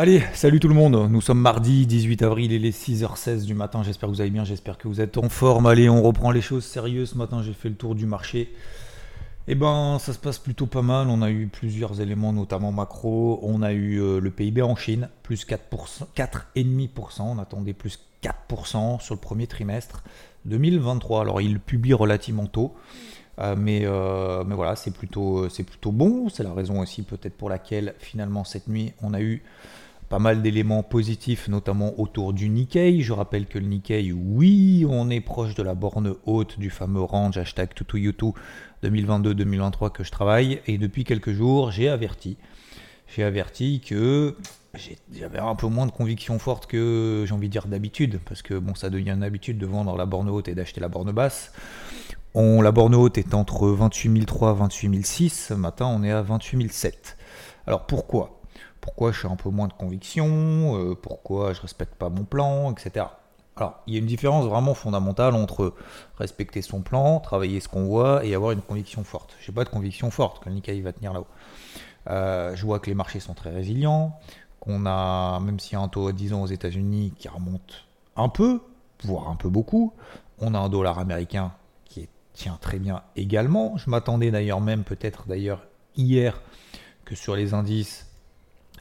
Allez, salut tout le monde. Nous sommes mardi 18 avril, il est 6h16 du matin. J'espère que vous allez bien, j'espère que vous êtes en forme. Allez, on reprend les choses sérieuses. Ce matin, j'ai fait le tour du marché. Eh ben, ça se passe plutôt pas mal. On a eu plusieurs éléments, notamment macro. On a eu euh, le PIB en Chine, plus 4%, 4,5%. On attendait plus 4% sur le premier trimestre 2023. Alors, il publie relativement tôt. Euh, mais, euh, mais voilà, c'est plutôt bon. C'est la raison aussi peut-être pour laquelle finalement cette nuit on a eu pas mal d'éléments positifs, notamment autour du Nikkei. Je rappelle que le Nikkei, oui, on est proche de la borne haute du fameux range hashtag TutuYutu 2022-2023 que je travaille. Et depuis quelques jours, j'ai averti. J'ai averti que j'avais un peu moins de conviction forte que j'ai envie de dire d'habitude, parce que bon, ça devient une habitude de vendre la borne haute et d'acheter la borne basse. On, la borne haute est entre 28 003 et 28 006. Ce matin, on est à 28 007. Alors pourquoi? Pourquoi je suis un peu moins de conviction, euh, pourquoi je respecte pas mon plan, etc. Alors, il y a une différence vraiment fondamentale entre respecter son plan, travailler ce qu'on voit et avoir une conviction forte. Je n'ai pas de conviction forte que le Nikkei va tenir là-haut. Euh, je vois que les marchés sont très résilients, qu'on a, même s'il y a un taux à 10 ans aux États-Unis qui remonte un peu, voire un peu beaucoup, on a un dollar américain qui tient très bien également. Je m'attendais d'ailleurs même peut-être d'ailleurs hier que sur les indices,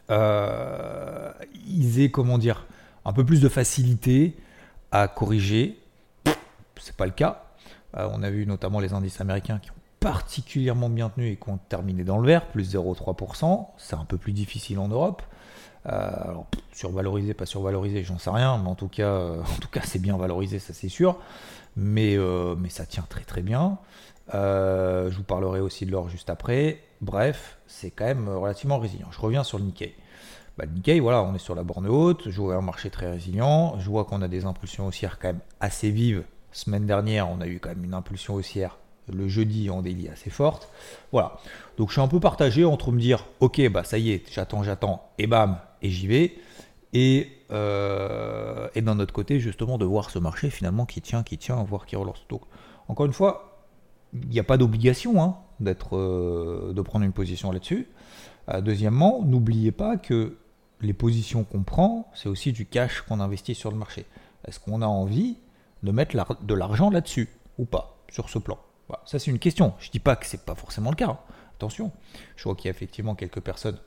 euh, ils aient, comment dire, un peu plus de facilité à corriger. C'est pas le cas. Euh, on a vu notamment les indices américains qui ont particulièrement bien tenu et qui ont terminé dans le vert, plus 0,3%. C'est un peu plus difficile en Europe. Euh, alors, survalorisé, pas survalorisé, j'en sais rien, mais en tout cas, en tout cas, c'est bien valorisé, ça c'est sûr. Mais, mais ça tient très très bien. je vous parlerai aussi de l'or juste après. Bref, c'est quand même relativement résilient. Je reviens sur le Nikkei. Bah, Nikkei, voilà, on est sur la borne haute, je vois un marché très résilient, je vois qu'on a des impulsions haussières quand même assez vives. Semaine dernière, on a eu quand même une impulsion haussière le jeudi en délit assez forte. Voilà. Donc je suis un peu partagé entre me dire, ok, bah ça y est, j'attends, j'attends, et bam, et j'y vais. Et, euh, et d'un autre côté, justement, de voir ce marché finalement qui tient, qui tient, voir qui relance. Donc, encore une fois, il n'y a pas d'obligation hein, d'être, euh, de prendre une position là-dessus. Euh, deuxièmement, n'oubliez pas que les positions qu'on prend, c'est aussi du cash qu'on investit sur le marché. Est-ce qu'on a envie de mettre de l'argent là-dessus ou pas, sur ce plan? Ça, c'est une question. Je ne dis pas que ce n'est pas forcément le cas. Hein. Attention, je vois qu'il y a effectivement quelques personnes,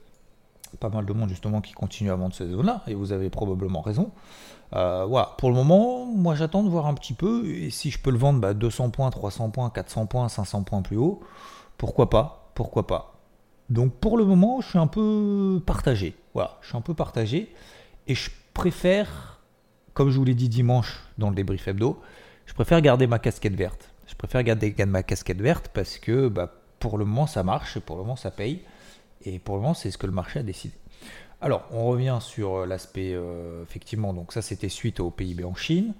pas mal de monde justement, qui continuent à vendre ces zones-là, et vous avez probablement raison. Euh, voilà, pour le moment, moi j'attends de voir un petit peu, et si je peux le vendre 200 bah, points, 300 points, 400 points, 500 points plus haut, pourquoi pas? Pourquoi pas? Donc pour le moment, je suis un peu partagé. Voilà, je suis un peu partagé. Et je préfère, comme je vous l'ai dit dimanche dans le débrief hebdo, je préfère garder ma casquette verte. Je préfère garder ma casquette verte parce que bah, pour le moment ça marche, pour le moment ça paye. Et pour le moment, c'est ce que le marché a décidé. Alors, on revient sur l'aspect, euh, effectivement, donc ça c'était suite au PIB en Chine.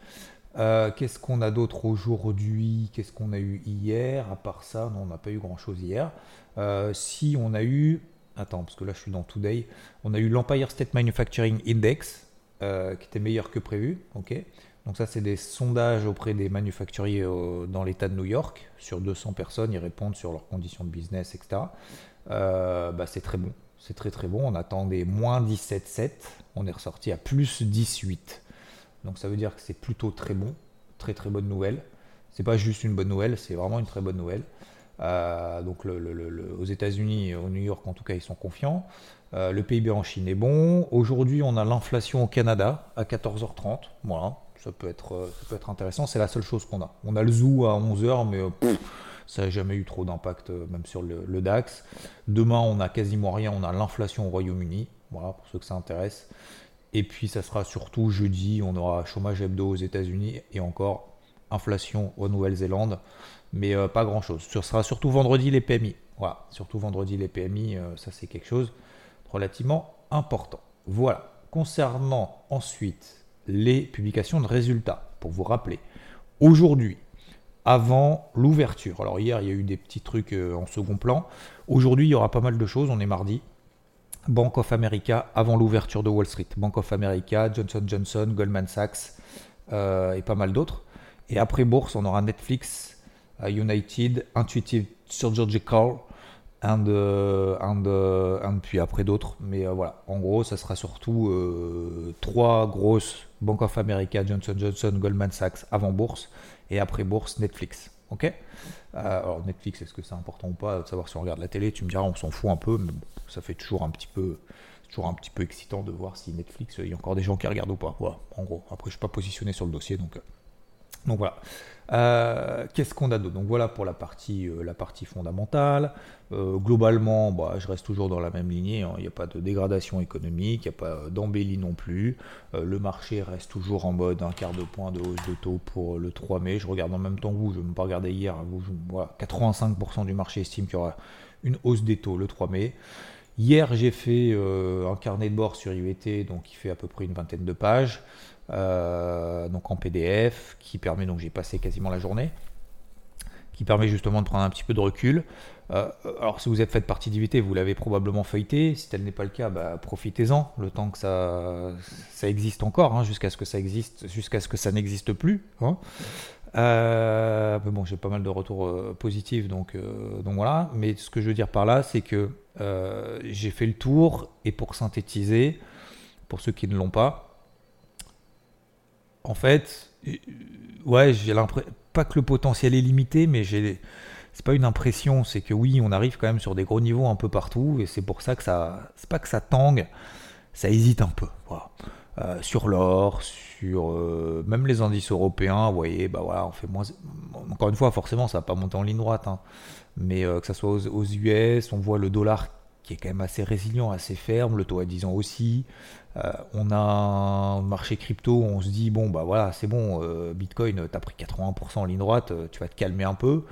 Euh, qu'est-ce qu'on a d'autre aujourd'hui? Qu'est-ce qu'on a eu hier? À part ça, non, on n'a pas eu grand-chose hier. Euh, si on a eu, attends, parce que là je suis dans Today, on a eu l'Empire State Manufacturing Index, euh, qui était meilleur que prévu. Donc ça, c'est des sondages auprès des manufacturiers dans l'État de New York. Sur 200 personnes, ils répondent sur leurs conditions de business, etc. bah, c'est très bon. C'est très très bon. On attendait moins 17,7. On est ressorti à plus 18. Donc ça veut dire que c'est plutôt très bon, très très bonne nouvelle. C'est pas juste une bonne nouvelle, c'est vraiment une très bonne nouvelle. Euh, donc aux États-Unis, au New York en tout cas, ils sont confiants. Euh, le PIB en Chine est bon. Aujourd'hui, on a l'inflation au Canada à 14h30. Voilà, ça peut être, euh, ça peut être intéressant. C'est la seule chose qu'on a. On a le zoo à 11h, mais ça n'a jamais eu trop d'impact, même sur le, DAX. Demain, on a quasiment rien. On a l'inflation au Royaume-Uni. Voilà, pour ceux que ça intéresse. Et puis ça sera surtout jeudi, on aura chômage hebdo aux États-Unis et encore inflation aux Nouvelle-Zélande, mais euh, pas grand-chose. Ce sera surtout vendredi les PMI. Voilà, surtout vendredi les PMI, euh, ça c'est quelque chose de relativement important. Voilà. Concernant ensuite les publications de résultats, pour vous rappeler, aujourd'hui, avant l'ouverture, alors hier il y a eu des petits trucs euh, en second plan, aujourd'hui il y aura pas mal de choses, on est mardi, Bank of America avant l'ouverture de Wall Street. Bank of America, Johnson Johnson, Goldman Sachs et pas mal d'autres. Et après bourse, on aura Netflix, United, Intuitive Surgical, and, euh, and, puis après d'autres. Mais voilà, en gros, ça sera surtout trois grosses Bank of America, Johnson Johnson, Goldman Sachs avant bourse et après bourse Netflix. Ok? Alors Netflix, est-ce que c'est important ou pas? De savoir si on regarde la télé Tu me diras, on s'en fout un peu, mais ça fait toujours un petit peu toujours un petit peu excitant de voir si Netflix, il y a encore des gens qui regardent ou pas. Voilà, en gros. Après, je suis pas positionné sur le dossier, donc, euh, donc voilà. Euh, qu'est-ce qu'on a d'autre? Donc voilà pour la partie, euh, la partie fondamentale. globalement, bah, je reste toujours dans la même lignée. Hein. Il n'y a pas de dégradation économique, il n'y a pas d'embellie non plus. le marché reste toujours en mode un quart de point de hausse de taux pour le 3 mai. Je regarde en même temps vous, je ne vais pas regarder hier. Vous, voilà, 85% du marché estime qu'il y aura une hausse des taux le 3 mai. Hier, j'ai fait euh, un carnet de bord sur IVT, donc qui fait à peu près une vingtaine de pages, euh, donc en PDF, qui permet, donc j'ai passé quasiment la journée, qui permet justement de prendre un petit peu de recul. Euh, alors, si vous êtes fait partie d'IVT, vous l'avez probablement feuilleté. Si tel n'est pas le cas, bah, profitez-en, le temps que ça, ça existe encore, hein, jusqu'à ce que ça existe, jusqu'à ce que ça n'existe plus. Hein. mais bon, j'ai pas mal de retours positifs, donc, donc voilà. Mais ce que je veux dire par là, c'est que euh, j'ai fait le tour et pour synthétiser, pour ceux qui ne l'ont pas, en fait, euh, ouais, j'ai l'impression, pas que le potentiel est limité, mais j'ai, c'est pas une impression, c'est que oui, on arrive quand même sur des gros niveaux un peu partout et c'est pour ça que ça, c'est pas que ça tangue, ça hésite un peu. Euh, sur l'or, sur même les indices européens, vous voyez, bah voilà, on fait moins. Encore une fois, forcément, ça va pas monter en ligne droite. Hein mais euh, que ce soit aux, US, on voit le dollar qui est quand même assez résilient, assez ferme, le taux à 10 ans aussi. Euh, on a un marché crypto on se dit, bon, bah voilà, c'est bon, euh, Bitcoin, tu as pris 80% en ligne droite, tu vas te calmer un peu.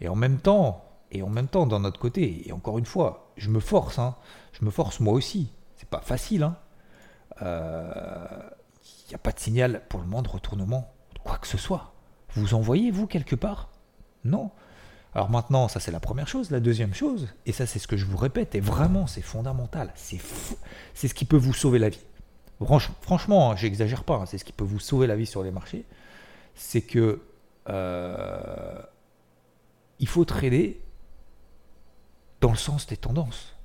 Et en même temps, et en même temps, d'un autre côté, et encore une fois, je me force, hein, je me force moi aussi. C'est pas facile, hein. Il n'y a pas de signal pour le moment de retournement quoi que ce soit. Vous en voyez, vous, quelque part? Non. Alors maintenant, ça c'est la première chose. La deuxième chose, et ça c'est ce que je vous répète, et vraiment c'est fondamental, c'est ce qui peut vous sauver la vie. franchement, hein, j'exagère pas, hein, c'est ce qui peut vous sauver la vie sur les marchés, c'est que euh, il faut trader dans le sens des tendances.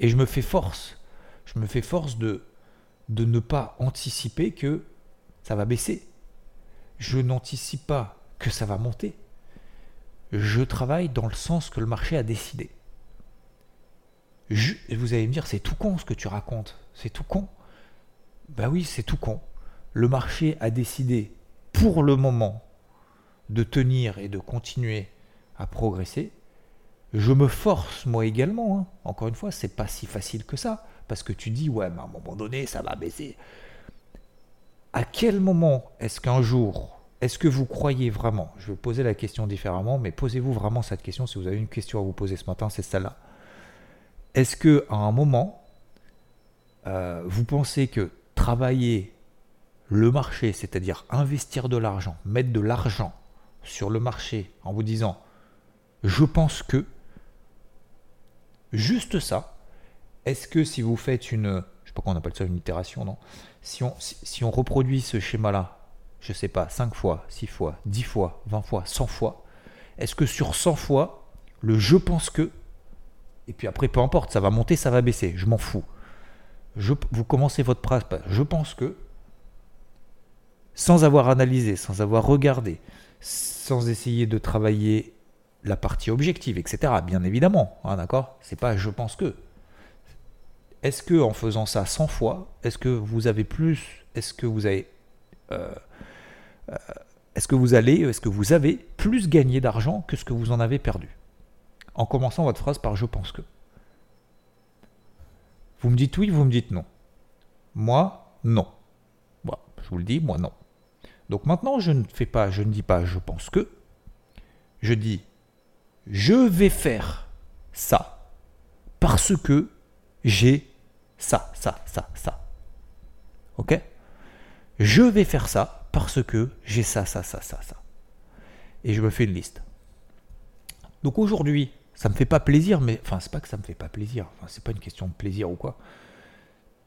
Et je me fais force, je me fais force de, de ne pas anticiper que ça va baisser. Je n'anticipe pas que ça va monter je travaille dans le sens que le marché a décidé. vous allez me dire, c'est tout con ce que tu racontes. C'est tout con. Ben oui, c'est tout con. Le marché a décidé pour le moment de tenir et de continuer à progresser. Je me force moi également. Hein. Encore une fois, c'est pas si facile que ça. Parce que tu dis, ouais, mais à un moment donné, ça va baisser. À quel moment est-ce qu'un jour est-ce que vous croyez vraiment, je vais poser la question différemment, mais posez-vous vraiment cette question, si vous avez une question à vous poser ce matin, c'est celle-là. Est-ce que à un moment, euh, vous pensez que travailler le marché, c'est-à-dire investir de l'argent, mettre de l'argent sur le marché en vous disant je pense que, juste ça, est-ce que si vous faites une, je sais pas comment on appelle ça, une itération, non? Si on, si on reproduit ce schéma-là je sais pas, 5 fois, 6 fois, 10 fois, 20 fois, 100 fois, est-ce que sur 100 fois, le je pense que, et puis après, peu importe, ça va monter, ça va baisser, je m'en fous. Je, vous commencez votre phrase, je pense que, sans avoir analysé, sans avoir regardé, sans essayer de travailler la partie objective, etc. Bien évidemment, hein, d'accord? C'est pas je pense que. Est-ce que en faisant ça 100 fois, est-ce que vous avez plus, est-ce que vous avez euh, est-ce que vous allez, est-ce que vous avez plus gagné d'argent que ce que vous en avez perdu En commençant votre phrase par je pense que. Vous me dites oui, vous me dites non. Moi, non. je vous le dis, moi non. Donc maintenant, je ne fais pas, je ne dis pas je pense que. Je dis je vais faire ça parce que j'ai ça, ça, ça, ça. Ok? Je vais faire ça parce que j'ai ça, ça, ça, ça, ça. Et je me fais une liste. Donc aujourd'hui, ça me fait pas plaisir, mais enfin, c'est pas que ça me fait pas plaisir. Enfin, c'est pas une question de plaisir ou quoi.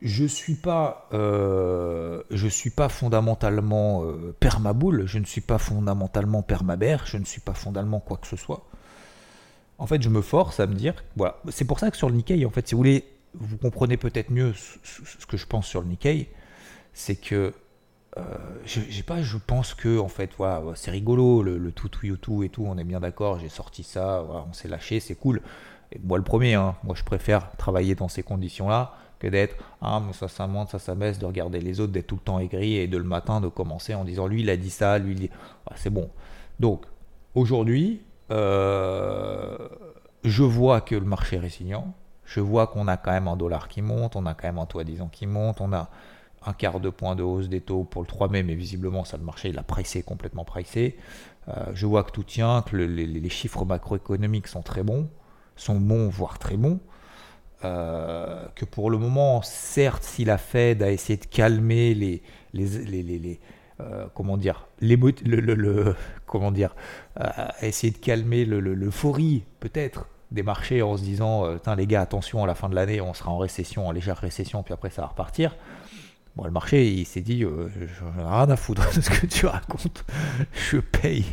Je suis pas, euh, je suis pas fondamentalement euh, permaboule. Je ne suis pas fondamentalement permabère. Je ne suis pas fondamentalement quoi que ce soit. En fait, je me force à me dire, voilà. C'est pour ça que sur le Nikkei, en fait, si vous voulez, vous comprenez peut-être mieux ce que je pense sur le Nikkei, c'est que euh, j'ai pas, je pense que en fait, voilà, c'est rigolo le, tout tout tout et tout, on est bien d'accord, j'ai sorti ça, on s'est lâché, c'est cool. Moi le premier, hein, moi je préfère travailler dans ces conditions-là que d'être ah mais ça ça monte, ça ça baisse, de regarder les autres, d'être tout le temps aigri et de le matin de commencer en disant lui il a dit ça, lui dit ah, c'est bon. Donc aujourd'hui, euh, je vois que le marché est résilient, je vois qu'on a quand même un dollar qui monte, on a quand même un toit disons qui monte, on a un quart de point de hausse des taux pour le 3 mai, mais visiblement, ça, le marché, il a pricé, complètement pricé. Euh, je vois que tout tient, que les, chiffres macroéconomiques sont très bons, sont bons, voire très bons. Euh, que pour le moment, certes, si la Fed a essayé de calmer les, les, les, euh, comment dire, le, le, comment dire, a essayé de calmer l'euphorie peut-être des marchés en se disant, les gars, attention, à la fin de l'année, on sera en récession, en légère récession, puis après ça va repartir. Bon, le marché, il s'est dit, euh, j'en ai rien à foutre de ce que tu racontes, je paye.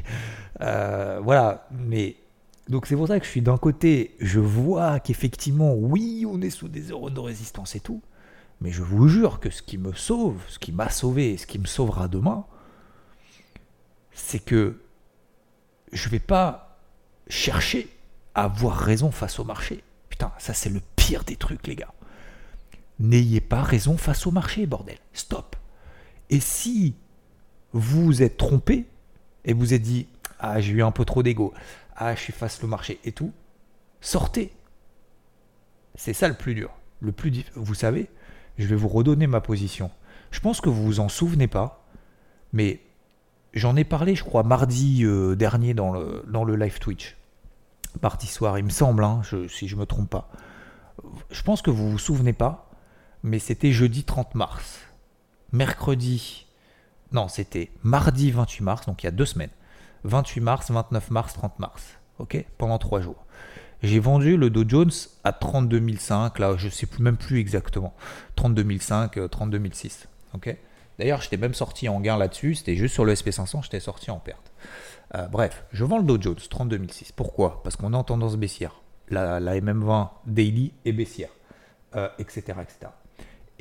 Euh, voilà, mais donc c'est pour ça que je suis d'un côté, je vois qu'effectivement, oui, on est sous des zones de résistance et tout, mais je vous jure que ce qui me sauve, ce qui m'a sauvé et ce qui me sauvera demain, c'est que je vais pas chercher à avoir raison face au marché. Putain, ça c'est le pire des trucs, les gars. N'ayez pas raison face au marché, bordel. Stop. Et si vous êtes trompé et vous êtes dit Ah, j'ai eu un peu trop d'ego, ah, je suis face au marché et tout, sortez. C'est ça le plus dur. Le plus Vous savez, je vais vous redonner ma position. Je pense que vous vous en souvenez pas, mais j'en ai parlé, je crois, mardi euh, dernier dans le, dans le live Twitch. Mardi soir, il me semble, hein, si je ne me trompe pas. Je pense que vous vous souvenez pas, mais c'était jeudi 30 mars. Mercredi, non, c'était mardi 28 mars, donc il y a deux semaines. 28 mars, 29 mars, 30 mars. Ok? Pendant trois jours. J'ai vendu le Dow Jones à 32 500, là je ne sais même plus exactement. 32 500, 32 600. Ok? D'ailleurs, j'étais même sorti en gain là-dessus, c'était juste sur le SP500, j'étais sorti en perte. Euh, bref, je vends le Dow Jones 32 600. Pourquoi? Parce qu'on est en tendance baissière. La, la MM20 daily est baissière, euh, etc., etc.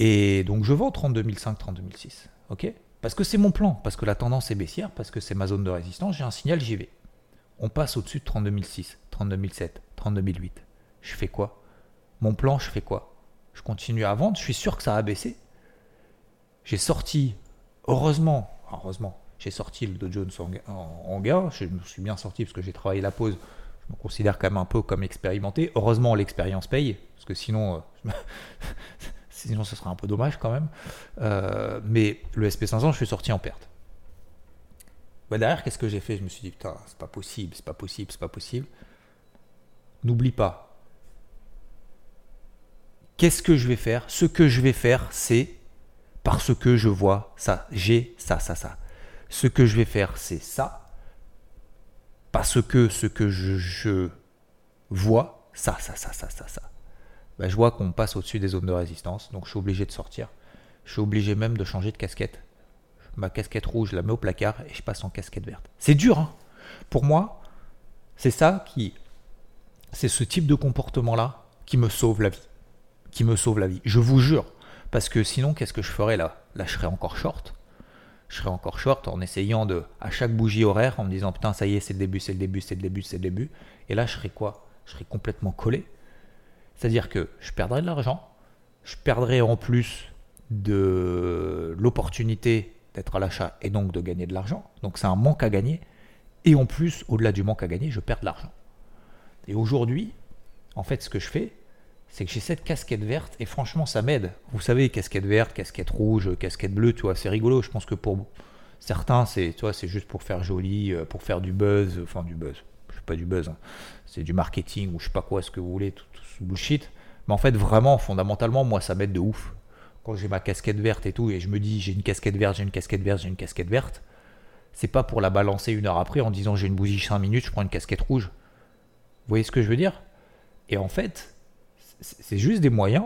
Et donc je vends 32 500, 32 600. Ok? Parce que c'est mon plan, parce que la tendance est baissière, parce que c'est ma zone de résistance, j'ai un signal, j'y vais. On passe au-dessus de 32 600, 32 700, 32 800. Je fais quoi? Mon plan, je fais quoi? Je continue à vendre, je suis sûr que ça va baisser. J'ai sorti, heureusement, heureusement, j'ai sorti le Dow Jones en, gain, je me suis bien sorti parce que j'ai travaillé la pause, je me considère quand même un peu comme expérimenté. Heureusement, l'expérience paye, parce que sinon, euh, sinon ce serait un peu dommage quand même. Euh, mais le SP500, je suis sorti en perte. Bah derrière, qu'est-ce que j'ai fait? Je me suis dit, putain, c'est pas possible, c'est pas possible, c'est pas possible. N'oublie pas. Qu'est-ce que je vais faire? Ce que je vais faire, c'est parce que je vois ça, j'ai ça, ça, ça. Ce que je vais faire, c'est ça. Parce que ce que je, je vois, ça, ça, ça, ça, ça, ça. Bah, je vois qu'on passe au-dessus des zones de résistance, donc je suis obligé de sortir. Je suis obligé même de changer de casquette. Ma casquette rouge, je la mets au placard et je passe en casquette verte. C'est dur, hein Pour moi, c'est ça qui. C'est ce type de comportement-là qui me sauve la vie. Qui me sauve la vie. Je vous jure. Parce que sinon, qu'est-ce que je ferais là? Là, je serais encore short. Je serais encore short en essayant de, à chaque bougie horaire, en me disant putain, ça y est, c'est le début, c'est le début, c'est le début, c'est le début. Et là, je serais quoi? Je serais complètement collé. C'est-à-dire que je perdrai de l'argent, je perdrai en plus de l'opportunité d'être à l'achat et donc de gagner de l'argent. Donc c'est un manque à gagner. Et en plus, au-delà du manque à gagner, je perds de l'argent. Et aujourd'hui, en fait, ce que je fais, c'est que j'ai cette casquette verte et franchement, ça m'aide. Vous savez, casquette verte, casquette rouge, casquette bleue, tu vois, c'est rigolo. Je pense que pour certains, c'est, c'est juste pour faire joli, euh, pour faire du buzz, enfin du buzz. c'est pas du buzz, hein. c'est du marketing ou je sais pas quoi, ce que vous voulez, tout, bullshit. Mais en fait, vraiment, fondamentalement, moi, ça m'aide de ouf. Quand j'ai ma casquette verte et tout, et je me dis, j'ai une casquette verte, j'ai une casquette verte, j'ai une casquette verte, c'est pas pour la balancer une heure après en disant j'ai une bougie 5 minutes, je prends une casquette rouge. Vous voyez ce que je veux dire? Et en fait, c'est juste des moyens,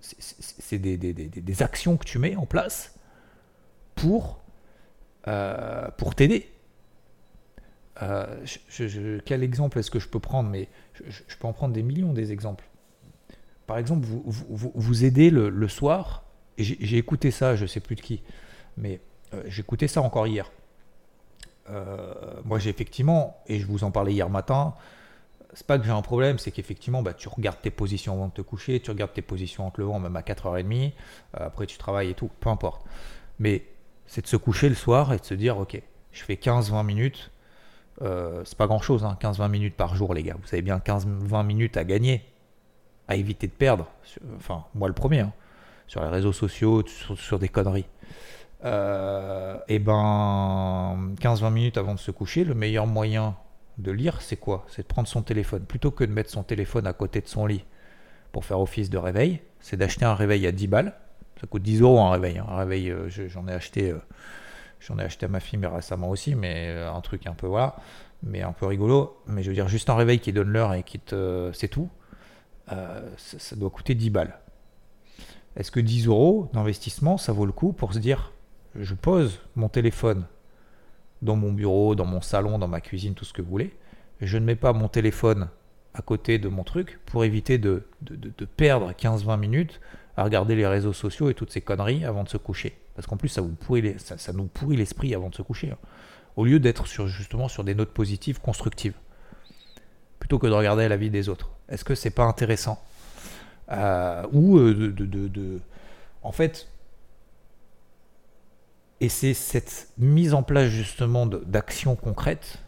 c'est des, actions que tu mets en place pour, euh, pour t'aider. Euh, quel exemple est-ce que je peux prendre Mais je, peux en prendre des millions des exemples. Par exemple, vous, vous, aidez le, soir, j'ai écouté ça, je sais plus de qui, mais euh, j'ai écouté ça encore hier. Euh, moi, j'ai effectivement, et je vous en parlais hier matin, c'est pas que j'ai un problème, c'est qu'effectivement, bah, tu regardes tes positions avant de te coucher, tu regardes tes positions en te levant, même à 4h30, euh, après tu travailles et tout, peu importe. Mais c'est de se coucher le soir et de se dire, ok, je fais 15-20 minutes, euh, c'est pas grand chose, hein, 15-20 minutes par jour, les gars. Vous avez bien 15-20 minutes à gagner, à éviter de perdre. Enfin, moi le premier, hein, sur les réseaux sociaux, sur, des conneries. Euh, et ben, 15-20 minutes avant de se coucher, le meilleur moyen de lire, c'est quoi? C'est de prendre son téléphone. Plutôt que de mettre son téléphone à côté de son lit pour faire office de réveil, c'est d'acheter un réveil à 10 balles. Ça coûte 10 euros un réveil. Hein. Un réveil, euh, j'en ai acheté. Euh, J'en ai acheté à ma fille mais récemment aussi, mais euh, un truc un peu voilà, mais un peu rigolo. Mais je veux dire, juste un réveil qui donne l'heure et qui te. C'est tout. Euh, ça, doit coûter 10 balles. Est-ce que 10 euros d'investissement, ça vaut le coup pour se dire je pose mon téléphone dans mon bureau, dans mon salon, dans ma cuisine, tout ce que vous voulez, je ne mets pas mon téléphone à côté de mon truc pour éviter de, de, de perdre 15-20 minutes à regarder les réseaux sociaux et toutes ces conneries avant de se coucher. Parce qu'en plus, ça, vous pourrit ça, nous pourrit l'esprit avant de se coucher. Hein. Au lieu d'être justement sur des notes positives, constructives. Plutôt que de regarder la vie des autres. Est-ce que c'est pas intéressant? Euh, Ou euh, de, En fait, et c'est cette mise en place justement d'actions concrètes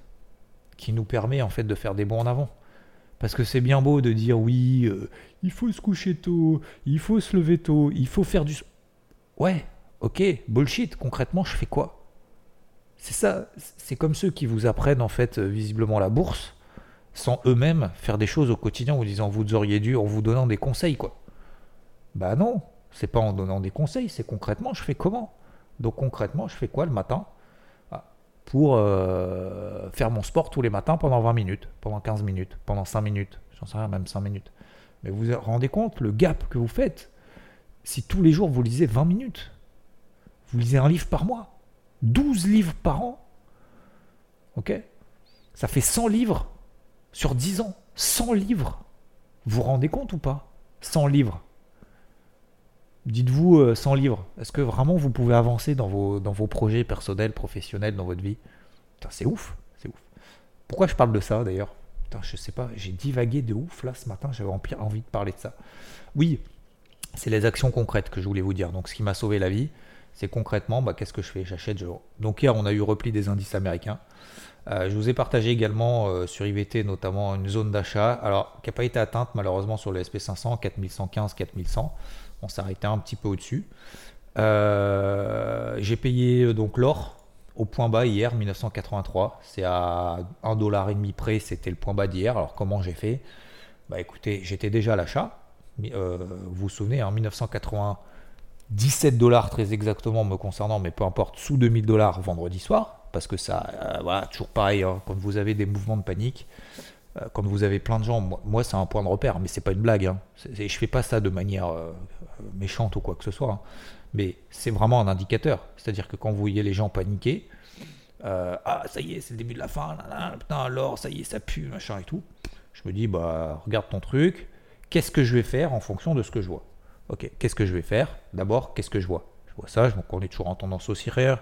qui nous permet en fait de faire des bons en avant. Parce que c'est bien beau de dire oui, euh, il faut se coucher tôt, il faut se lever tôt, il faut faire du... Ouais, ok, bullshit, concrètement, je fais quoi? C'est ça, c'est comme ceux qui vous apprennent en fait euh, visiblement la bourse, sans eux-mêmes faire des choses au quotidien en vous disant vous auriez dû, en vous donnant des conseils, quoi. Bah non, c'est pas en donnant des conseils, c'est concrètement, je fais comment? Donc concrètement, je fais quoi le matin? Ah, pour euh, faire mon sport tous les matins pendant 20 minutes, pendant 15 minutes, pendant 5 minutes, j'en sais rien, même 5 minutes. Mais vous vous rendez compte le gap que vous faites? Si tous les jours vous lisez 20 minutes vous lisez un livre par mois. 12 livres par an. Ok? Ça fait 100 livres sur 10 ans. 100 livres. Vous vous rendez compte ou pas? 100 livres. Dites-vous 100 euh, livres. Est-ce que vraiment vous pouvez avancer dans vos, dans vos projets personnels, professionnels, dans votre vie? C'est ouf. C'est ouf. Pourquoi je parle de ça d'ailleurs? Putain, je sais pas, j'ai divagué de ouf là ce matin, j'avais envie de parler de ça. Oui, c'est les actions concrètes que je voulais vous dire. Donc ce qui m'a sauvé la vie, c'est concrètement, bah, qu'est-ce que je fais? J'achète. Donc hier, on a eu repli des indices américains. Euh, je vous ai partagé également euh, sur IVT notamment une zone d'achat, alors qui n'a pas été atteinte malheureusement sur le SP500, 4115, 4100. On s'est arrêté un petit peu au-dessus. Euh, j'ai payé donc l'or au point bas hier, 1983. C'est à 1,5$ près, c'était le point bas d'hier. Alors comment j'ai fait? Bah écoutez, j'étais déjà à l'achat. vous vous souvenez, en hein, 1980 17 dollars très exactement me concernant, mais peu importe, sous 2000 dollars vendredi soir, parce que ça, euh, voilà, toujours pareil, hein, quand vous avez des mouvements de panique, euh, quand vous avez plein de gens, moi, c'est un point de repère, mais c'est pas une blague, hein. je fais pas ça de manière euh, méchante ou quoi que ce soit, hein. mais c'est vraiment un indicateur, c'est-à-dire que quand vous voyez les gens paniquer, ah ça y est, c'est le début de la fin, putain alors ça y est, ça pue, machin et tout, je me dis, bah regarde ton truc, qu'est-ce que je vais faire en fonction de ce que je vois? Ok, qu'est-ce que je vais faire? D'abord, qu'est-ce que je vois? Je vois ça, donc on est toujours en tendance haussière,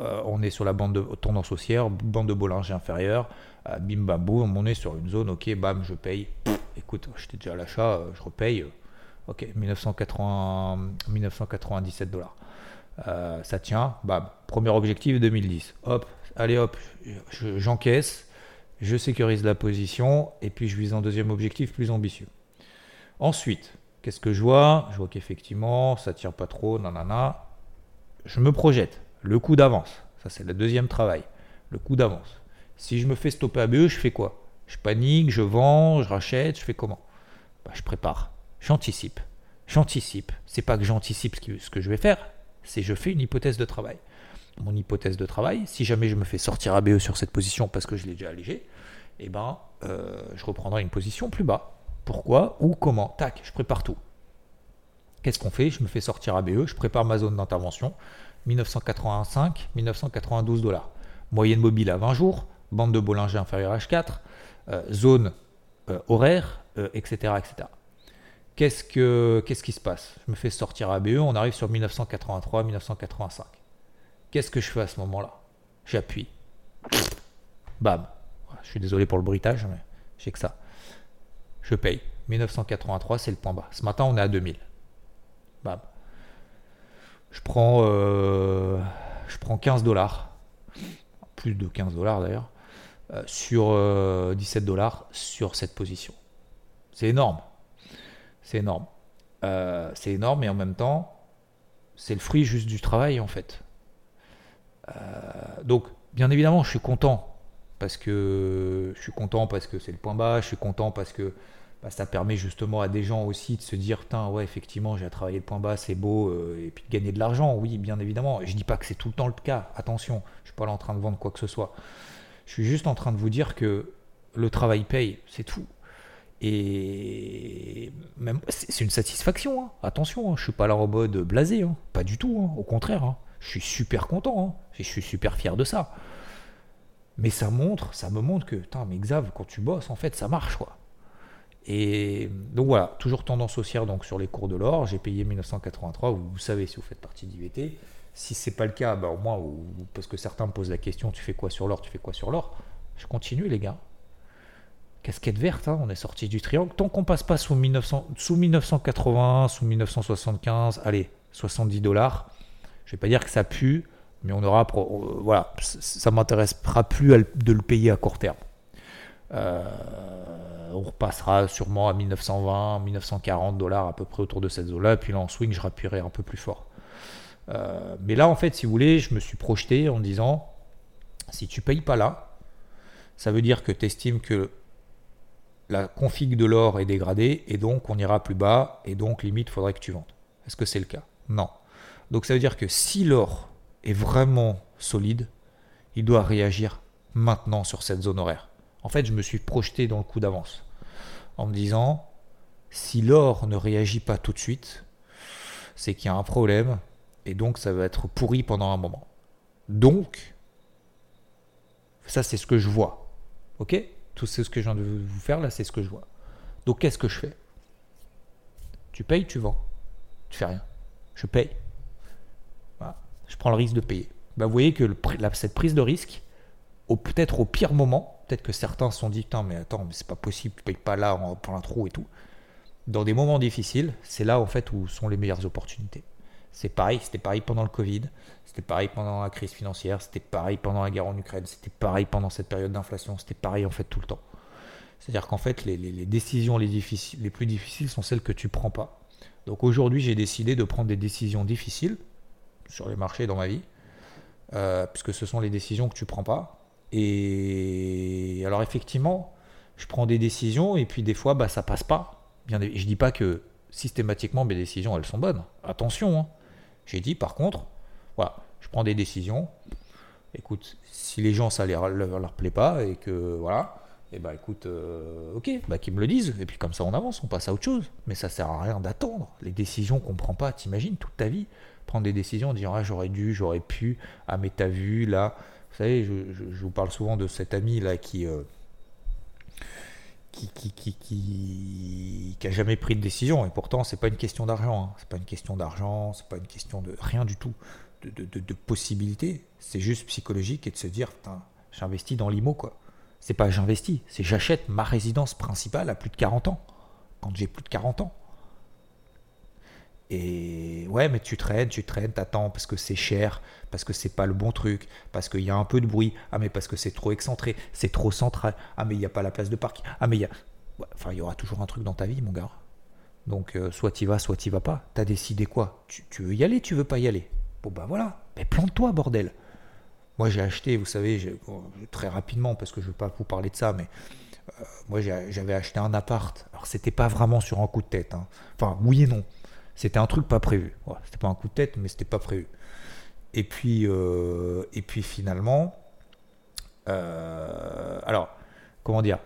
euh, on est sur la bande de tendance haussière, bande de Bollinger inférieure, euh, bim bam boum, on est sur une zone, ok, bam, je paye. écoute, j'étais déjà à l'achat, euh, je repaye. ok, 1980, 1997 dollars. ça tient, bam, premier objectif 2010. Hop, allez hop, j'encaisse, je sécurise la position, et puis je vise un deuxième objectif plus ambitieux. Ensuite, Qu'est-ce que je vois? Je vois qu'effectivement, ça tire pas trop, nanana. Je me projette. Le coup d'avance. Ça, c'est le deuxième travail. Le coup d'avance. Si je me fais stopper à BE, je fais quoi? Je panique, je vends, je rachète, je fais comment? Bah, Je prépare, j'anticipe. J'anticipe. C'est pas que j'anticipe ce que je vais faire, c'est je fais une hypothèse de travail. Mon hypothèse de travail, si jamais je me fais sortir ABE sur cette position parce que je l'ai déjà allégé, eh ben, euh, je reprendrai une position plus bas. Pourquoi Ou comment Tac, je prépare tout. Qu'est-ce qu'on fait? Je me fais sortir ABE, je prépare ma zone d'intervention. 1985, 1992 dollars. Moyenne mobile à 20 jours, bande de Bollinger inférieure à H4, euh, zone euh, horaire, etc. etc. Qu'est-ce, que, qu'est-ce qui se passe? Je me fais sortir ABE, on arrive sur 1983, 1985. Qu'est-ce que je fais à ce moment-là? J'appuie. Bam. Je suis désolé pour le bruitage, mais j'ai que ça. Je paye. 1983, c'est le point bas. Ce matin, on est à 2000. Bam. Je prends, euh, je prends 15 dollars. Plus de 15 dollars d'ailleurs. Euh, sur 17 euh, dollars sur cette position. C'est énorme. C'est énorme. c'est énorme et en même temps, c'est le fruit juste du travail en fait. donc, bien évidemment, je suis content parce que je suis content parce que c'est le point bas, je suis content parce que bah, ça permet justement à des gens aussi de se dire Putain, ouais, effectivement, j'ai travaillé le point bas, c'est beau, euh, et puis de gagner de l'argent, oui, bien évidemment. Je dis pas que c'est tout le temps le cas, attention, je suis pas là en train de vendre quoi que ce soit. Je suis juste en train de vous dire que le travail paye, c'est tout. Et même c'est une satisfaction, hein. attention, hein. je suis pas là en mode blasé, hein. pas du tout, au contraire, je suis super content, je suis super fier de ça. Mais ça montre, ça me montre que, putain, mais Xav, quand tu bosses, en fait, ça marche, quoi. Et donc voilà, toujours tendance haussière donc sur les cours de l'or. J'ai payé 1983, vous, savez si vous faites partie d'IVT. Si c'est pas le cas, bah, au moins, parce que certains me posent la question, tu fais quoi sur l'or, tu fais quoi sur l'or? Je continue les gars. Casquette verte, hein, on est sorti du triangle. Tant qu'on passe pas sous, 1900, sous 1980, sous 1975, allez, 70 dollars. Je vais pas dire que ça pue, mais on aura, euh, voilà, ça m'intéressera plus de le payer à court terme. Euh, on repassera sûrement à 1920, 1940 dollars à peu près autour de cette zone-là, puis là en swing, je rappuierai un peu plus fort. Euh, mais là, en fait, si vous voulez, je me suis projeté en disant, si tu payes pas là, ça veut dire que tu estimes que la config de l'or est dégradée, et donc on ira plus bas, et donc limite, faudrait que tu vendes. Est-ce que c'est le cas? Non. Donc ça veut dire que si l'or est vraiment solide, il doit réagir maintenant sur cette zone horaire. En fait, je me suis projeté dans le coup d'avance en me disant si l'or ne réagit pas tout de suite, c'est qu'il y a un problème et donc ça va être pourri pendant un moment. Donc, ça c'est ce que je vois. Ok? Tout ce que je viens de vous faire là, c'est ce que je vois. Donc qu'est-ce que je fais? Tu payes, tu vends. Tu fais rien. Je paye je prends le risque de payer. Bah, vous voyez que cette prise de risque, peut-être au pire moment, peut-être que certains se sont dit, mais attends, mais c'est pas possible, tu payes pas là en plein trou et tout. Dans des moments difficiles, c'est là en fait où sont les meilleures opportunités. C'est pareil, c'était pareil pendant le Covid, c'était pareil pendant la crise financière, c'était pareil pendant la guerre en Ukraine, c'était pareil pendant cette période d'inflation, c'était pareil en fait tout le temps. C'est-à-dire qu'en fait, les, décisions les, les plus difficiles sont celles que tu prends pas. Donc aujourd'hui, j'ai décidé de prendre des décisions difficiles sur les marchés dans ma vie, euh, puisque ce sont les décisions que tu prends pas. Et alors effectivement, je prends des décisions et puis des fois, bah, ça passe pas. Bien, je dis pas que systématiquement mes décisions elles sont bonnes. Attention. Hein. J'ai dit par contre, voilà, je prends des décisions. Écoute, si les gens ça leur, leur, plaît pas et que voilà, et eh bah écoute, euh, ok, bah qu'ils me le disent, et puis comme ça on avance, on passe à autre chose. Mais ça sert à rien d'attendre. Les décisions qu'on prend pas, t'imagines toute ta vie, prendre des décisions en disant ah, j'aurais dû, j'aurais pu, ah mais t'as vu là, vous savez, je, vous parle souvent de cet ami là qui, euh, qui, qui, qui, qui, a jamais pris de décision et pourtant c'est pas une question d'argent, hein. c'est pas une question d'argent, c'est pas une question de rien du tout, de, de, de, possibilités, c'est juste psychologique et de se dire j'investis dans l'IMO quoi. C'est pas j'investis, c'est j'achète ma résidence principale à plus de 40 ans, quand j'ai plus de 40 ans. Et ouais, mais tu traînes, tu traînes, t'attends parce que c'est cher, parce que c'est pas le bon truc, parce qu'il y a un peu de bruit, ah mais parce que c'est trop excentré, c'est trop central, ah mais il n'y a pas la place de parking, ah mais il y a... enfin, il y aura toujours un truc dans ta vie, mon gars. Donc, euh, soit tu vas, soit tu vas pas. T'as décidé quoi? Tu, veux y aller, tu veux pas y aller? Bon bah voilà, mais plante-toi, bordel. Moi j'ai acheté, vous savez, très rapidement, parce que je veux pas vous parler de ça, mais moi, j'avais acheté un appart. Alors, c'était pas vraiment sur un coup de tête. hein. Enfin, oui et non. C'était un truc pas prévu. C'était pas un coup de tête, mais c'était pas prévu. Et puis, euh, et puis finalement, euh, alors, comment dire?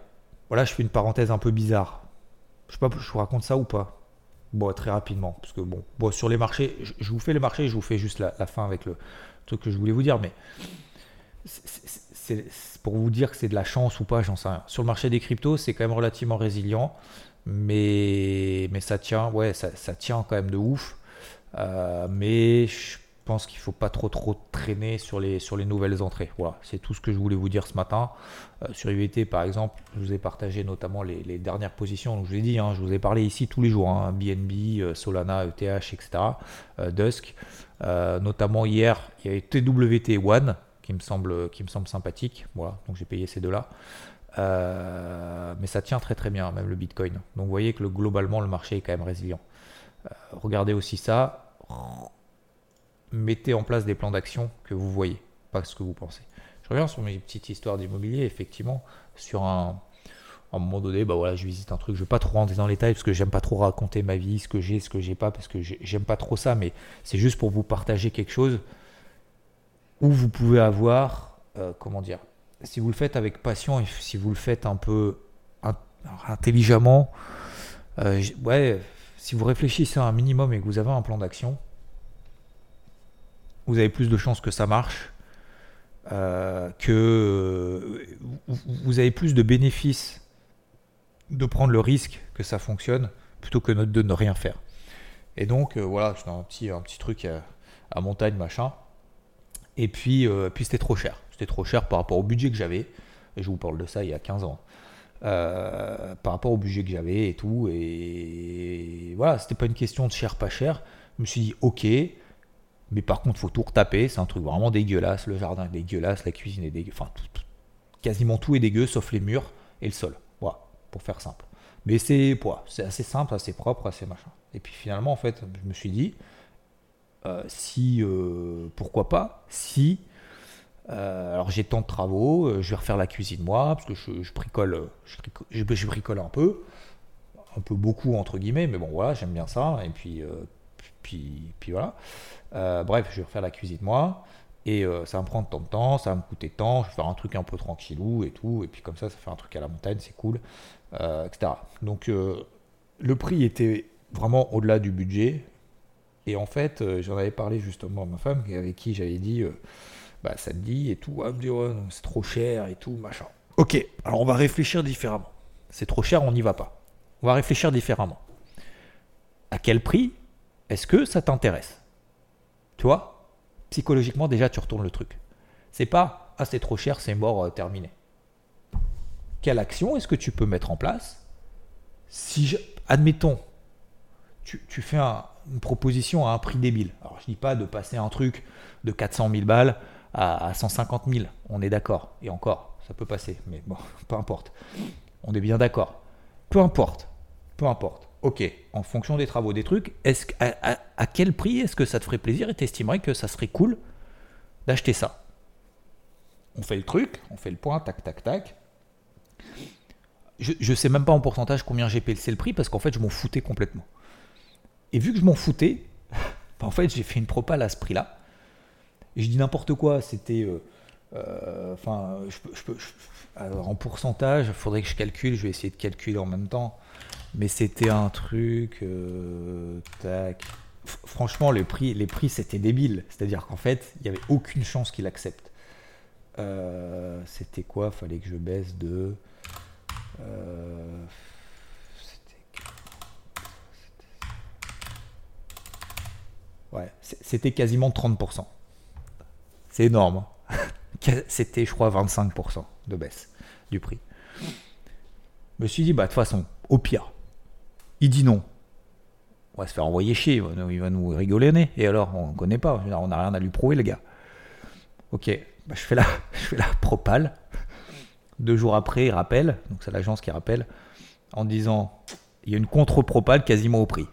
Voilà, je fais une parenthèse un peu bizarre. Je sais pas, je vous raconte ça ou pas? Bon, très rapidement, parce que bon, bon sur les marchés, je, vous fais les marchés, je vous fais juste la, la fin avec le truc que je voulais vous dire, mais c'est pour vous dire que c'est de la chance ou pas, j'en sais rien. Sur le marché des cryptos, c'est quand même relativement résilient, mais, mais ça tient, ouais, ça, ça tient quand même de ouf. Euh, mais je pense qu'il faut pas trop trop traîner sur les, sur les nouvelles entrées. Voilà, c'est tout ce que je voulais vous dire ce matin. Euh, sur IVT, par exemple, je vous ai partagé notamment les, les dernières positions. Donc, je vous ai dit, hein, je vous ai parlé ici tous les jours hein, BNB, euh, Solana, ETH, etc. Dusk. Notamment hier, il y avait TWT One qui me semble, qui me semble sympathique. Voilà, donc j'ai payé ces deux-là. Euh, mais ça tient très très bien, même le Bitcoin. Donc vous voyez que le- globalement, le marché est quand même résilient. Euh, regardez aussi ça. Mettez en place des plans d'action que vous voyez, pas ce que vous pensez. Je reviens sur mes petites histoires d'immobilier, effectivement, sur un, moment donné, bah voilà, je visite un truc. Je vais pas trop rentrer dans les détails parce que j'aime pas trop raconter ma vie, ce que j'ai, ce que j'ai pas, parce que j'ai- j'aime pas trop ça, mais c'est juste pour vous partager quelque chose où vous pouvez avoir, euh, comment dire, si vous le faites avec passion et si vous le faites un peu in- intelligemment, euh, ouais, si vous réfléchissez un minimum et que vous avez un plan d'action, vous avez plus de chances que ça marche, euh, que vous- avez plus de bénéfices de prendre le risque que ça fonctionne plutôt que de ne rien faire. Et donc euh, voilà, c'est un petit, un petit truc à, à montagne machin. Et puis, euh, puis c'était trop cher. C'était trop cher par rapport au budget que j'avais. Je vous parle de ça il y a 15 ans. Euh, par rapport au budget que j'avais et tout. Et voilà, c'était pas une question de cher, pas cher. Je me suis dit, ok, mais par contre, faut tout retaper. C'est un truc vraiment dégueulasse. Le jardin est dégueulasse, la cuisine est dégueulasse. Enfin, quasiment tout est dégueu sauf les murs et le sol. Voilà, pour faire simple. Mais c'est voilà, c'est assez simple, assez propre, assez machin. Et puis finalement, en fait, je me suis dit, si, euh, pourquoi pas, si, euh, alors j'ai tant de travaux, euh, je vais refaire la cuisine moi, parce que je, bricole, euh, je, brico- je- je bricole un peu, un peu beaucoup entre guillemets, mais bon voilà, j'aime bien ça, et puis, euh, puis, voilà. Euh, bref, je vais refaire la cuisine moi, et euh, ça va me prendre tant de temps, ça va me coûter tant, je vais faire un truc un peu tranquillou et tout, et puis comme ça, ça fait un truc à la montagne, c'est cool, euh, etc. Donc euh, le prix était vraiment au-delà du budget, et en fait, euh, j'en avais parlé justement à ma femme, avec qui j'avais dit, euh, bah ça te dit et tout, elle me dit, c'est trop cher et tout, machin. Ok, alors on va réfléchir différemment. C'est trop cher, on n'y va pas. On va réfléchir différemment. À quel prix est-ce que ça t'intéresse? Tu vois? Psychologiquement, déjà, tu retournes le truc. C'est pas, ah c'est trop cher, c'est mort, euh, terminé. Quelle action est-ce que tu peux mettre en place Si, je, admettons, tu, tu fais un- proposition à un prix débile. Alors je dis pas de passer un truc de 400 000 balles à, à 150 000, on est d'accord. Et encore, ça peut passer, mais bon, peu importe. On est bien d'accord. Peu importe, peu importe. Ok, en fonction des travaux, des trucs, est-ce à, quel prix est-ce que ça te ferait plaisir et t'estimerais que ça serait cool d'acheter ça? On fait le truc, on fait le point, tac, tac, tac. Je, je sais même pas en pourcentage combien j'ai payé le prix parce qu'en fait je m'en foutais complètement. Et vu que je m'en foutais, bah, en fait, j'ai fait une propale à ce prix-là. Et je dis n'importe quoi, c'était. euh, euh, Enfin, je peux- en pourcentage, il faudrait que je calcule, je vais essayer de calculer en même temps. Mais c'était un truc. euh, Franchement, les prix, les prix c'était débile. C'est-à-dire qu'en fait, il n'y avait aucune chance qu'il accepte. C'était quoi? Fallait que je baisse de. euh, c'était Ouais, c'était quasiment 30%. C'est énorme. hein. C'était, je crois, 25% de baisse du prix. Je me suis dit, bah, de toute façon, au pire, il dit non. On va se faire envoyer chier, il va nous, rigoler le nez. Et alors, on ne connaît pas, on n'a rien à lui prouver, le gars. Ok, bah, je, fais la, je fais la propale. Deux jours après, il rappelle, donc c'est l'agence qui rappelle, en disant, il y a une contre-propale quasiment au prix.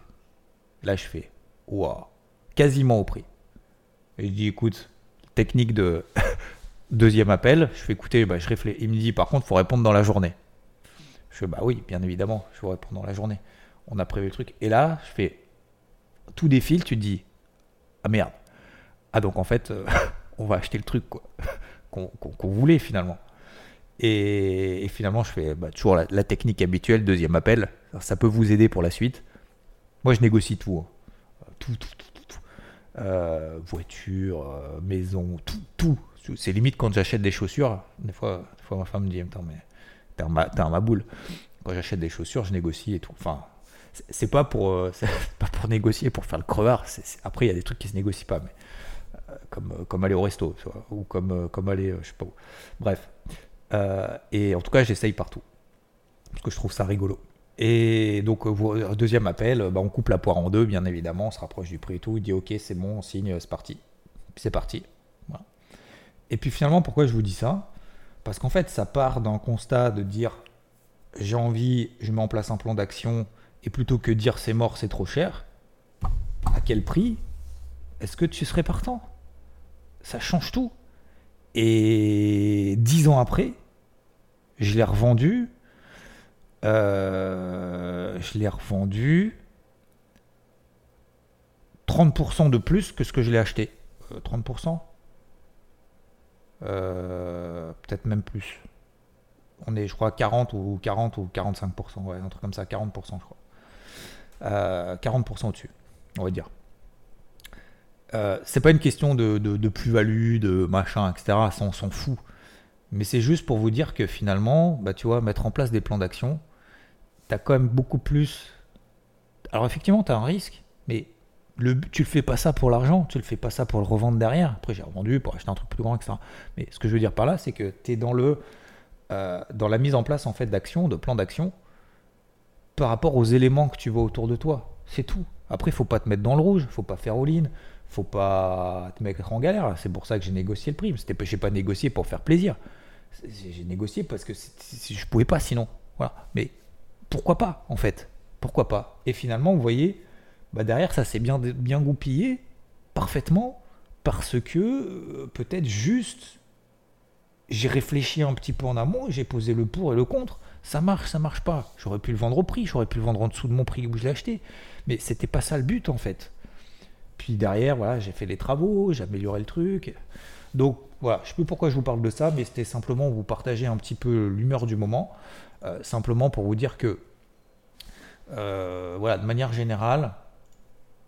Là, je fais, waouh quasiment au prix. Et je dis, écoute, technique de deuxième appel, je fais écouter, bah, je réfléchis. Il me dit, par contre, faut répondre dans la journée. Je fais, bah oui, bien évidemment, je vois pendant la journée. On a prévu le truc. Et là, je fais, tout défile, tu te dis, ah merde. Ah donc en fait, euh, on va acheter le truc qu'on voulait finalement. Et, finalement, je fais bah, toujours la, technique habituelle, deuxième appel. Ça, peut vous aider pour la suite. Moi, je négocie tout. Hein. Tout, tout, tout. Euh, voiture, euh, maison, tout, tout. C'est limite quand j'achète des chaussures. Des fois, des fois, ma femme me dit Attends, mais t'es un, ma boule. Quand j'achète des chaussures, je négocie et tout. Enfin, c'est pas pour euh, pas pour négocier pour faire le crevard après il y a des trucs qui se négocient pas mais comme comme aller au resto ou comme comme aller je sais pas où bref euh, et en tout cas, j'essaye partout. Parce que je trouve ça rigolo. Et donc, euh, deuxième appel, bah, on coupe la poire en deux, bien évidemment, on se rapproche du prix et tout. Il dit Ok, c'est bon, on signe, c'est parti. C'est parti. Et puis finalement, pourquoi je vous dis ça? Parce qu'en fait, ça part d'un constat de dire J'ai envie, je mets en place un plan d'action, et plutôt que dire c'est mort, c'est trop cher, à quel prix? Est-ce que tu serais partant? Ça change tout. Et dix ans après, je l'ai revendu. Euh, je l'ai revendu 30% de plus que ce que je l'ai acheté. 30% euh, euh, Peut-être même plus. On est, je crois, 40 ou 40 ou 45%. Ouais, un truc comme ça, 40%, je crois. 40% au-dessus, on va dire. c'est pas une question de, de plus-value, de machin, etc. Ça, on s'en fout. Mais c'est juste pour vous dire que finalement, bah, tu vois, mettre en place des plans d'action, tu quand même beaucoup plus. Alors effectivement, tu as un risque, mais le, tu le fais pas ça pour l'argent, tu le fais pas ça pour le revendre derrière. Après, j'ai revendu pour acheter un truc plus grand, etc. Mais ce que je veux dire par là, c'est que tu es dans, le, euh, dans la mise en place en fait d'actions, de plans d'action, par rapport aux éléments que tu vois autour de toi. C'est tout. Après, faut pas te mettre dans le rouge, faut pas faire all-in, faut pas te mettre en galère. C'est pour ça que j'ai négocié le prix. C'était, j'ai pas négocié pour faire plaisir. J'ai négocié parce que je pouvais pas sinon. Voilà. Mais pourquoi pas, en fait? Pourquoi pas? Et finalement, vous voyez, bah derrière, ça s'est bien, goupillé parfaitement parce que euh, peut-être juste j'ai réfléchi un petit peu en amont, j'ai posé le pour et le contre. Ça marche, ça marche pas. J'aurais pu le vendre au prix, j'aurais pu le vendre en dessous de mon prix où je l'ai acheté. Mais c'était pas ça le but en fait. Puis derrière, voilà, j'ai fait les travaux, j'ai amélioré le truc. Donc voilà, je ne sais plus pourquoi je vous parle de ça, mais c'était simplement vous partager un petit peu l'humeur du moment, simplement pour vous dire que, euh, voilà, de manière générale,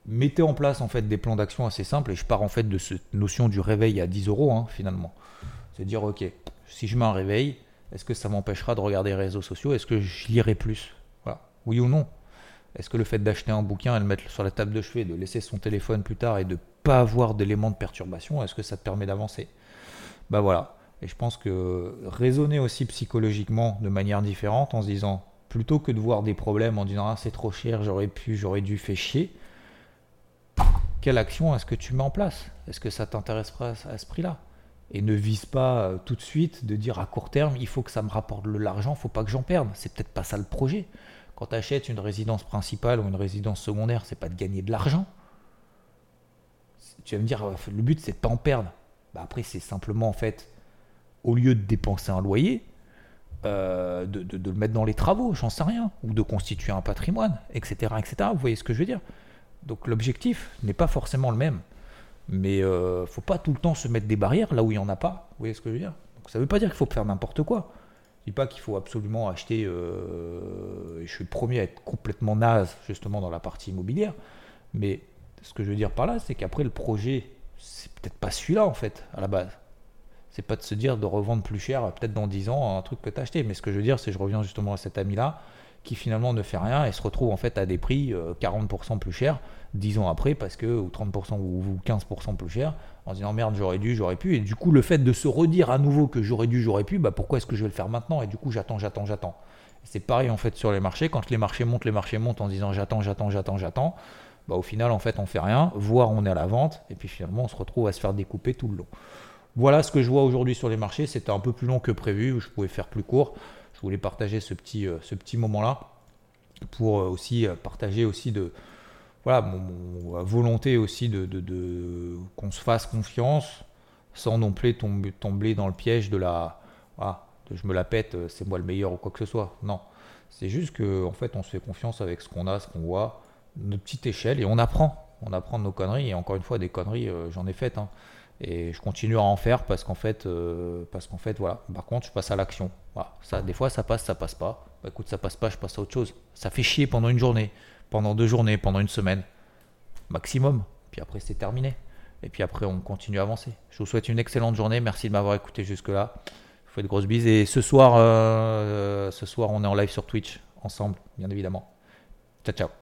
mettez en place en fait des plans d'action assez simples, et je pars en fait de cette notion du réveil à 10 euros hein, finalement. C'est dire, ok, si je mets un réveil, est-ce que ça m'empêchera de regarder les réseaux sociaux? Est-ce que je lirai plus? Voilà. Oui ou non? Est-ce que le fait d'acheter un bouquin et le mettre sur la table de chevet, de laisser son téléphone plus tard et de pas avoir d'éléments de perturbation, est-ce que ça te permet d'avancer? Bah voilà. Et je pense que raisonner aussi psychologiquement de manière différente en se disant, plutôt que de voir des problèmes en disant ah c'est trop cher, j'aurais pu, j'aurais dû, faire chier, quelle action est-ce que tu mets en place? Est-ce que ça t'intéressera à ce prix-là? Et ne vise pas euh, tout de suite de dire à court terme, il faut que ça me rapporte de l'argent, faut pas que j'en perde. C'est peut-être pas ça le projet. Quand tu achètes une résidence principale ou une résidence secondaire, c'est pas de gagner de l'argent tu vas me dire, euh, le but c'est de pas en perdre. Bah, après, c'est simplement en fait, au lieu de dépenser un loyer, euh, de, le mettre dans les travaux, j'en sais rien, ou de constituer un patrimoine, etc., etc. Vous voyez ce que je veux dire? Donc l'objectif n'est pas forcément le même. Mais euh, faut pas tout le temps se mettre des barrières là où il n'y en a pas. Vous voyez ce que je veux dire? Donc, Ça ne veut pas dire qu'il faut faire n'importe quoi. Je dis pas qu'il faut absolument acheter. Euh, je suis le premier à être complètement naze justement dans la partie immobilière, mais ce que je veux dire par là, c'est qu'après le projet, c'est peut-être pas celui-là en fait, à la base. C'est pas de se dire de revendre plus cher, peut-être dans 10 ans, un truc que tu acheté. Mais ce que je veux dire, c'est je reviens justement à cet ami-là, qui finalement ne fait rien et se retrouve en fait à des prix 40% euh, plus cher 10 ans après, parce que, ou 30% ou 15% plus cher, en se disant merde, j'aurais dû, j'aurais pu. Et du coup, le fait de se redire à nouveau que j'aurais dû, j'aurais pu, bah pourquoi est-ce que je vais le faire maintenant? Et du coup, j'attends, j'attends, j'attends. C'est pareil en fait sur les marchés. Quand les marchés montent, les marchés montent en disant j'attends, j'attends, j'attends, j'attends bah, au final, en fait, on fait rien, voire on est à la vente, et puis finalement, on se retrouve à se faire découper tout le long. Voilà ce que je vois aujourd'hui sur les marchés. C'était un peu plus long que prévu, je pouvais faire plus court. Je voulais partager ce petit, euh, ce petit moment-là pour euh, aussi euh, partager aussi de voilà mon, volonté aussi de, de, qu'on se fasse confiance sans non plus tomber, tomber dans le piège de la ah, je me la pète, c'est moi le meilleur ou quoi que ce soit. Non, C'est juste que en fait, on se fait confiance avec ce qu'on a, ce qu'on voit, notre petite échelle, et on apprend. On apprend de nos conneries. Et encore une fois, des conneries, j'en ai faites. hein. Et je continue à en faire parce qu'en fait, euh, parce qu'en fait, voilà. Par contre, je passe à l'action. Voilà. Ça, des fois, ça passe, ça passe pas. Bah, écoute, ça passe pas, je passe à autre chose. Ça fait chier pendant une journée, pendant deux journées, pendant une semaine, maximum. Puis après, c'est terminé. Et puis après, on continue à avancer. Je vous souhaite une excellente journée. Merci de m'avoir écouté jusque-là. Je vous fais de grosses bises. Et ce soir, euh, ce soir, on est en live sur Twitch ensemble, bien évidemment. Ciao, ciao.